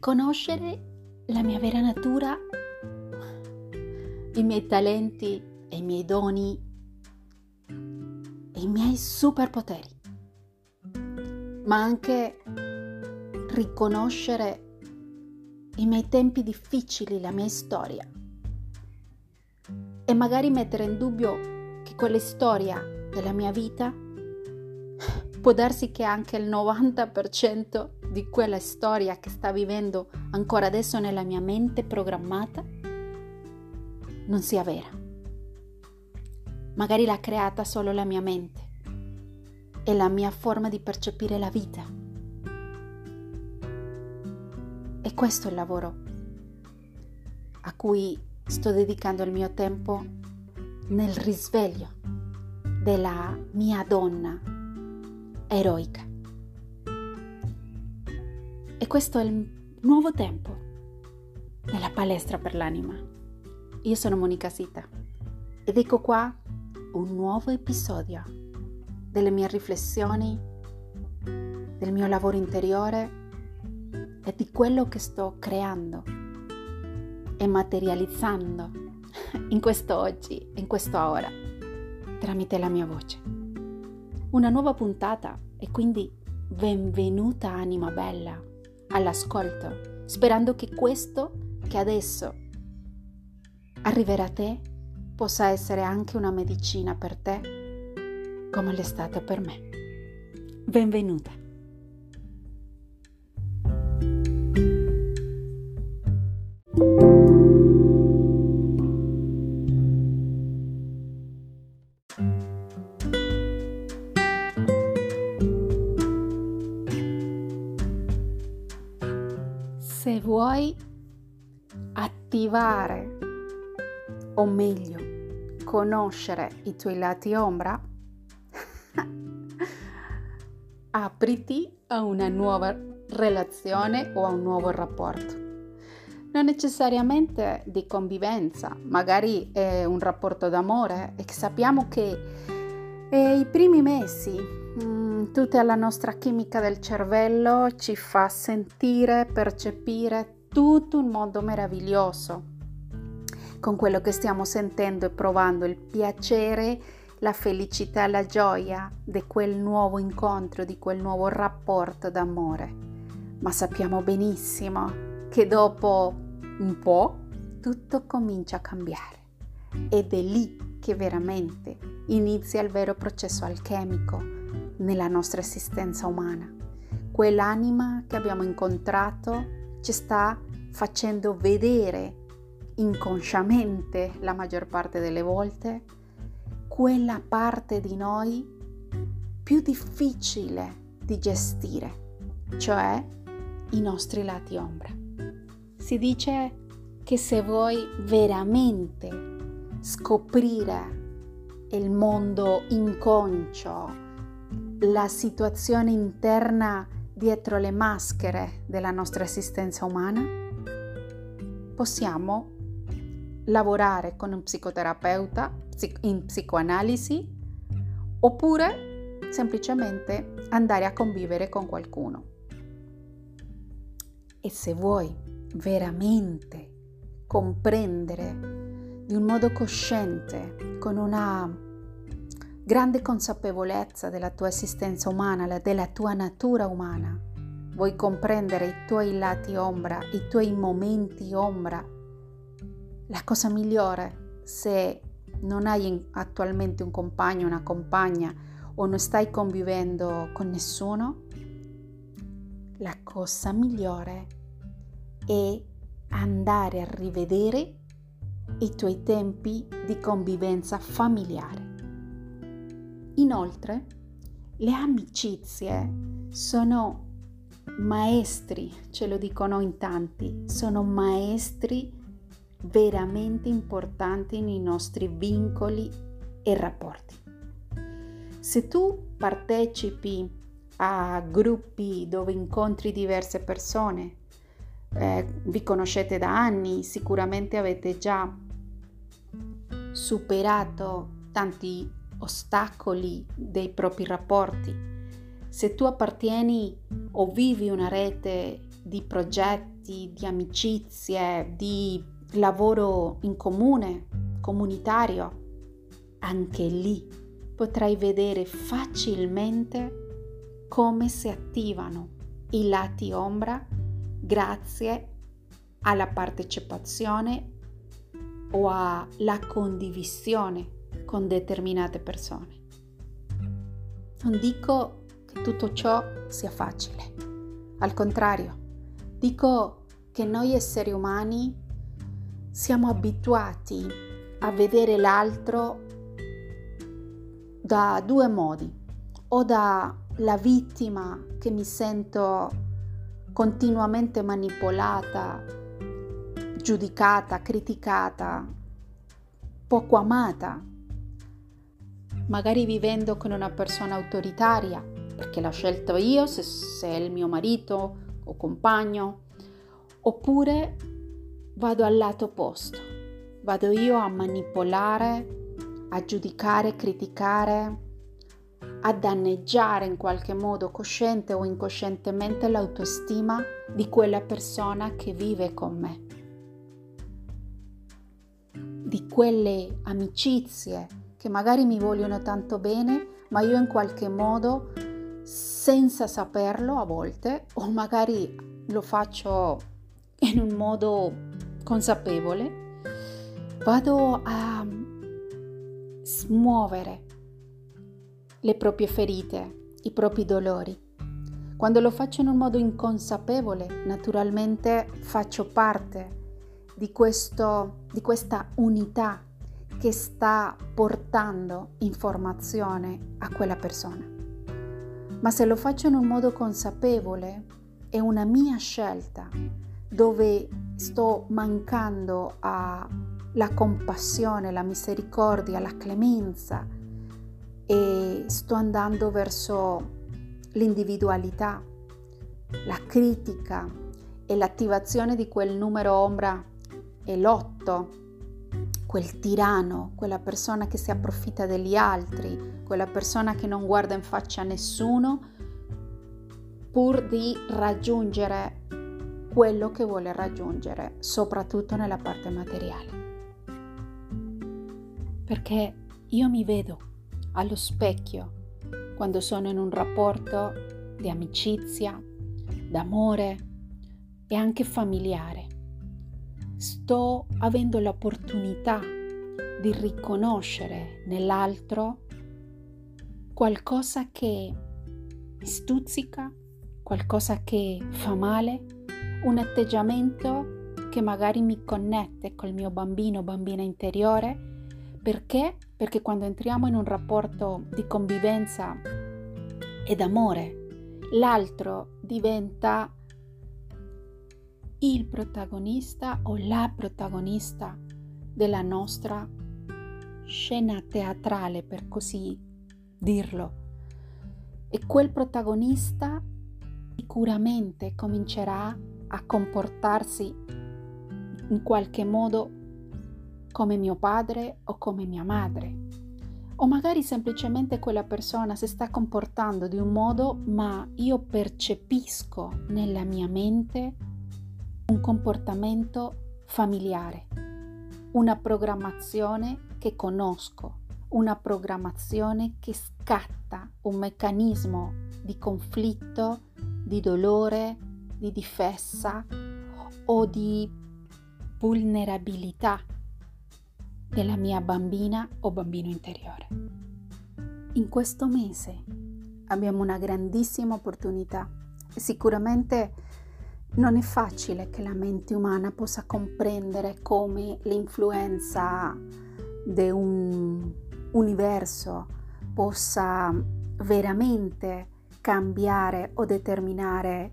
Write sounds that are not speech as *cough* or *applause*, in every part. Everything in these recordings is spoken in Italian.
riconoscere la mia vera natura, i miei talenti e i miei doni e i miei superpoteri, ma anche riconoscere i miei tempi difficili, la mia storia. E magari mettere in dubbio che quella storia della mia vita può darsi che anche il 90% di quella storia che sta vivendo ancora adesso nella mia mente programmata non sia vera. Magari l'ha creata solo la mia mente e la mia forma di percepire la vita. E questo è il lavoro a cui sto dedicando il mio tempo nel risveglio della mia donna eroica. E questo è il nuovo tempo della palestra per l'anima. Io sono Monica Sita ed ecco qua un nuovo episodio delle mie riflessioni, del mio lavoro interiore e di quello che sto creando e materializzando *laughs* in questo oggi, in questa ora, tramite la mia voce. Una nuova puntata e quindi benvenuta anima bella all'ascolto, sperando che questo che adesso arriverà a te possa essere anche una medicina per te, come l'è stata per me. Benvenuta. Se vuoi attivare, o meglio, conoscere i tuoi lati ombra, *laughs* apriti a una nuova relazione o a un nuovo rapporto. Non necessariamente di convivenza, magari è un rapporto d'amore e sappiamo che eh, i primi mesi Mm, tutta la nostra chimica del cervello ci fa sentire, percepire tutto un mondo meraviglioso con quello che stiamo sentendo e provando, il piacere, la felicità, la gioia di quel nuovo incontro, di quel nuovo rapporto d'amore. Ma sappiamo benissimo che dopo un po' tutto comincia a cambiare ed è lì che veramente inizia il vero processo alchemico nella nostra esistenza umana. Quell'anima che abbiamo incontrato ci sta facendo vedere inconsciamente la maggior parte delle volte quella parte di noi più difficile di gestire, cioè i nostri lati ombra. Si dice che se vuoi veramente scoprire il mondo inconscio, la situazione interna dietro le maschere della nostra esistenza umana? Possiamo lavorare con un psicoterapeuta in psicoanalisi oppure semplicemente andare a convivere con qualcuno. E se vuoi veramente comprendere di un modo cosciente, con una grande consapevolezza della tua esistenza umana, della tua natura umana. Vuoi comprendere i tuoi lati ombra, i tuoi momenti ombra. La cosa migliore se non hai attualmente un compagno, una compagna o non stai convivendo con nessuno, la cosa migliore è andare a rivedere i tuoi tempi di convivenza familiare. Inoltre, le amicizie sono maestri, ce lo dicono in tanti, sono maestri veramente importanti nei nostri vincoli e rapporti. Se tu partecipi a gruppi dove incontri diverse persone, eh, vi conoscete da anni, sicuramente avete già superato tanti ostacoli dei propri rapporti. Se tu appartieni o vivi una rete di progetti, di amicizie, di lavoro in comune, comunitario, anche lì potrai vedere facilmente come si attivano i lati ombra grazie alla partecipazione o alla condivisione con determinate persone. Non dico che tutto ciò sia facile, al contrario, dico che noi esseri umani siamo abituati a vedere l'altro da due modi, o da la vittima che mi sento continuamente manipolata, giudicata, criticata, poco amata, magari vivendo con una persona autoritaria, perché l'ho scelto io, se, se è il mio marito o compagno, oppure vado al lato opposto, vado io a manipolare, a giudicare, criticare, a danneggiare in qualche modo cosciente o incoscientemente l'autostima di quella persona che vive con me, di quelle amicizie che magari mi vogliono tanto bene, ma io in qualche modo, senza saperlo a volte, o magari lo faccio in un modo consapevole, vado a smuovere le proprie ferite, i propri dolori. Quando lo faccio in un modo inconsapevole, naturalmente faccio parte di, questo, di questa unità che sta portando informazione a quella persona. Ma se lo faccio in un modo consapevole, è una mia scelta dove sto mancando alla compassione, la misericordia, la clemenza, e sto andando verso l'individualità, la critica e l'attivazione di quel numero ombra e l'otto, quel tirano, quella persona che si approfitta degli altri, quella persona che non guarda in faccia a nessuno pur di raggiungere quello che vuole raggiungere, soprattutto nella parte materiale. Perché io mi vedo allo specchio quando sono in un rapporto di amicizia, d'amore e anche familiare. Sto avendo l'opportunità di riconoscere nell'altro qualcosa che mi stuzzica, qualcosa che fa male, un atteggiamento che magari mi connette col mio bambino o bambina interiore perché? Perché quando entriamo in un rapporto di convivenza e d'amore, l'altro diventa il protagonista o la protagonista della nostra scena teatrale, per così dirlo. E quel protagonista sicuramente comincerà a comportarsi in qualche modo come mio padre o come mia madre. O magari semplicemente quella persona si sta comportando di un modo, ma io percepisco nella mia mente un comportamento familiare, una programmazione che conosco, una programmazione che scatta un meccanismo di conflitto, di dolore, di difesa o di vulnerabilità della mia bambina o bambino interiore. In questo mese abbiamo una grandissima opportunità sicuramente non è facile che la mente umana possa comprendere come l'influenza di un universo possa veramente cambiare o determinare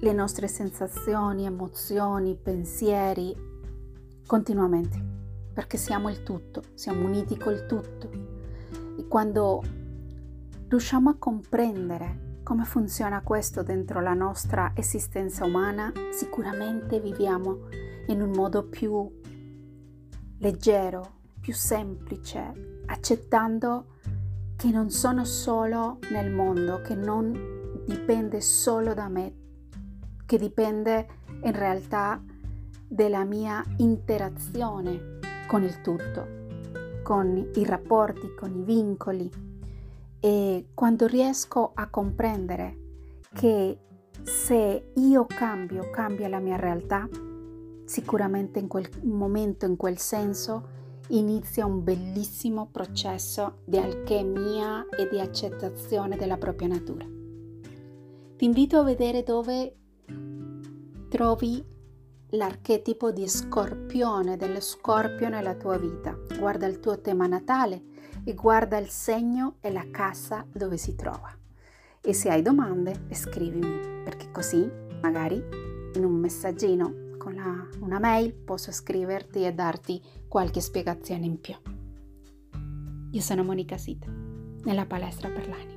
le nostre sensazioni, emozioni, pensieri continuamente perché siamo il tutto, siamo uniti col tutto. E quando riusciamo a comprendere come funziona questo dentro la nostra esistenza umana, sicuramente viviamo in un modo più leggero, più semplice, accettando che non sono solo nel mondo, che non dipende solo da me, che dipende in realtà della mia interazione con il tutto, con i rapporti, con i vincoli e quando riesco a comprendere che se io cambio, cambia la mia realtà, sicuramente in quel momento, in quel senso, inizia un bellissimo processo di alchimia e di accettazione della propria natura. Ti invito a vedere dove trovi l'archetipo di scorpione, dello scorpio nella tua vita. Guarda il tuo tema natale e guarda il segno e la casa dove si trova. E se hai domande, scrivimi, perché così magari in un messaggino con la, una mail posso scriverti e darti qualche spiegazione in più. Io sono Monica Sita, nella palestra per l'anima.